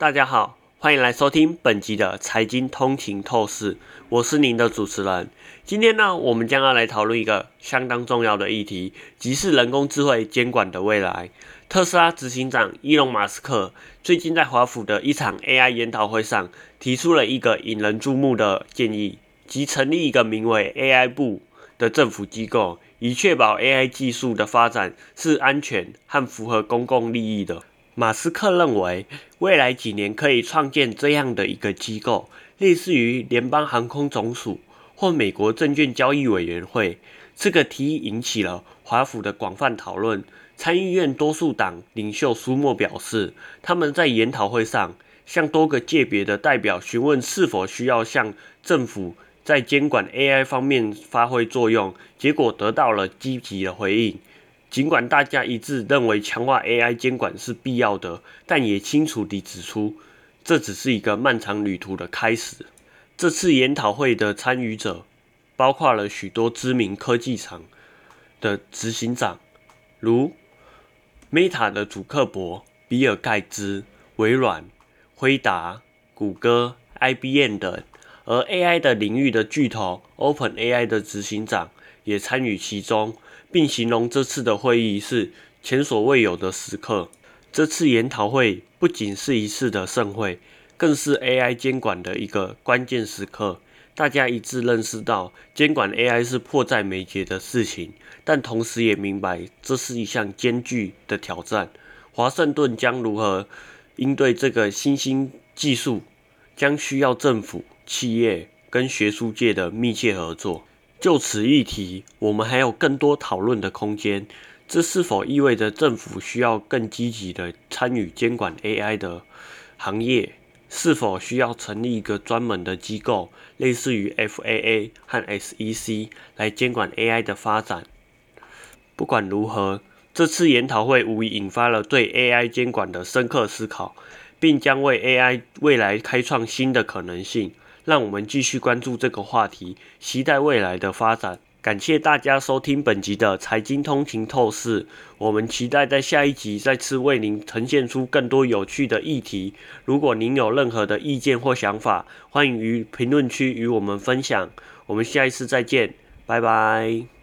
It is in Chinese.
大家好，欢迎来收听本集的财经通勤透视，我是您的主持人。今天呢，我们将要来讨论一个相当重要的议题，即是人工智慧监管的未来。特斯拉执行长伊隆马斯克最近在华府的一场 AI 研讨会上，提出了一个引人注目的建议，即成立一个名为 AI 部的政府机构，以确保 AI 技术的发展是安全和符合公共利益的。马斯克认为，未来几年可以创建这样的一个机构，类似于联邦航空总署或美国证券交易委员会。这个提议引起了华府的广泛讨论。参议院多数党领袖舒默表示，他们在研讨会上向多个界别的代表询问是否需要向政府在监管 AI 方面发挥作用，结果得到了积极的回应。尽管大家一致认为强化 AI 监管是必要的，但也清楚地指出，这只是一个漫长旅途的开始。这次研讨会的参与者包括了许多知名科技厂的执行长，如。Meta 的主克伯、比尔盖茨、微软、辉达、谷歌、IBM 等，而 AI 的领域的巨头 OpenAI 的执行长也参与其中，并形容这次的会议是前所未有的时刻。这次研讨会不仅是一次的盛会，更是 AI 监管的一个关键时刻。大家一致认识到，监管 AI 是迫在眉睫的事情，但同时也明白这是一项艰巨的挑战。华盛顿将如何应对这个新兴技术，将需要政府、企业跟学术界的密切合作。就此议题，我们还有更多讨论的空间。这是否意味着政府需要更积极的参与监管 AI 的行业？是否需要成立一个专门的机构，类似于 FAA 和 SEC 来监管 AI 的发展？不管如何，这次研讨会无疑引发了对 AI 监管的深刻思考，并将为 AI 未来开创新的可能性。让我们继续关注这个话题，期待未来的发展。感谢大家收听本集的财经通勤透视，我们期待在下一集再次为您呈现出更多有趣的议题。如果您有任何的意见或想法，欢迎于评论区与我们分享。我们下一次再见，拜拜。